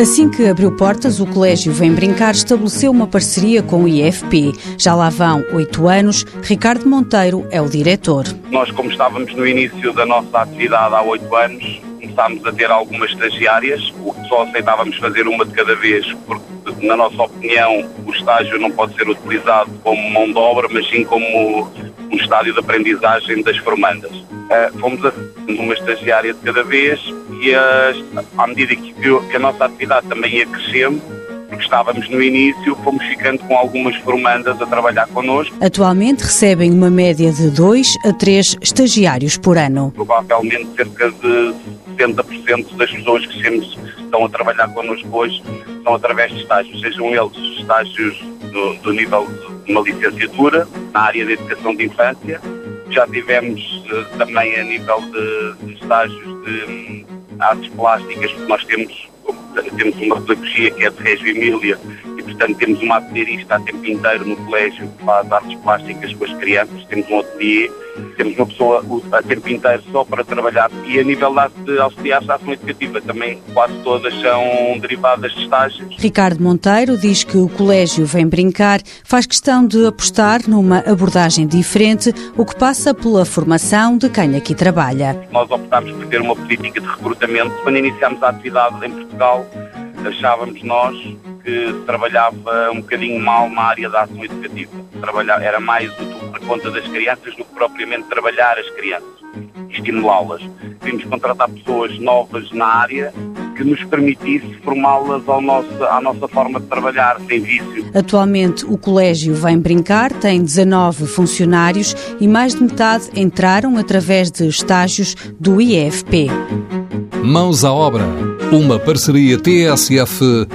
Assim que abriu portas, o Colégio Vem Brincar estabeleceu uma parceria com o IFP. Já lá vão oito anos. Ricardo Monteiro é o diretor. Nós, como estávamos no início da nossa atividade há oito anos, começámos a ter algumas estagiárias, o que só aceitávamos fazer uma de cada vez, porque, na nossa opinião, o estágio não pode ser utilizado como mão de obra, mas sim como um estádio de aprendizagem das formandas. Uh, fomos a uma estagiária de cada vez e uh, à medida que, que a nossa atividade também ia crescendo, porque estávamos no início, fomos ficando com algumas formandas a trabalhar connosco. Atualmente recebem uma média de 2 a 3 estagiários por ano. Provavelmente cerca de 70% das pessoas que estão a trabalhar connosco hoje são através de estágios, sejam eles estágios do, do nível de uma licenciatura na área da educação de infância, já tivemos uh, também a nível de, de estágios de um, artes plásticas, porque nós temos, temos uma pedagogia que é de Régio Emília portanto, temos uma atelierista a tempo inteiro no colégio que faz artes plásticas com as crianças, temos um ateliê temos uma pessoa a tempo inteiro só para trabalhar e a nível de auxiliares de ação educativa também quase todas são derivadas de estágios. Ricardo Monteiro diz que o colégio Vem Brincar faz questão de apostar numa abordagem diferente, o que passa pela formação de quem aqui trabalha. Nós optámos por ter uma política de recrutamento. Quando iniciámos a atividade em Portugal, achávamos nós que trabalhava um bocadinho mal na área da ação educativa. Trabalhar, era mais útil por conta das crianças do que propriamente trabalhar as crianças estimulá-las. Queríamos contratar pessoas novas na área que nos permitisse formá-las à nossa forma de trabalhar, sem vício. Atualmente, o colégio Vem Brincar tem 19 funcionários e mais de metade entraram através de estágios do IEFP. Mãos à obra. Uma parceria TSF-IEFP.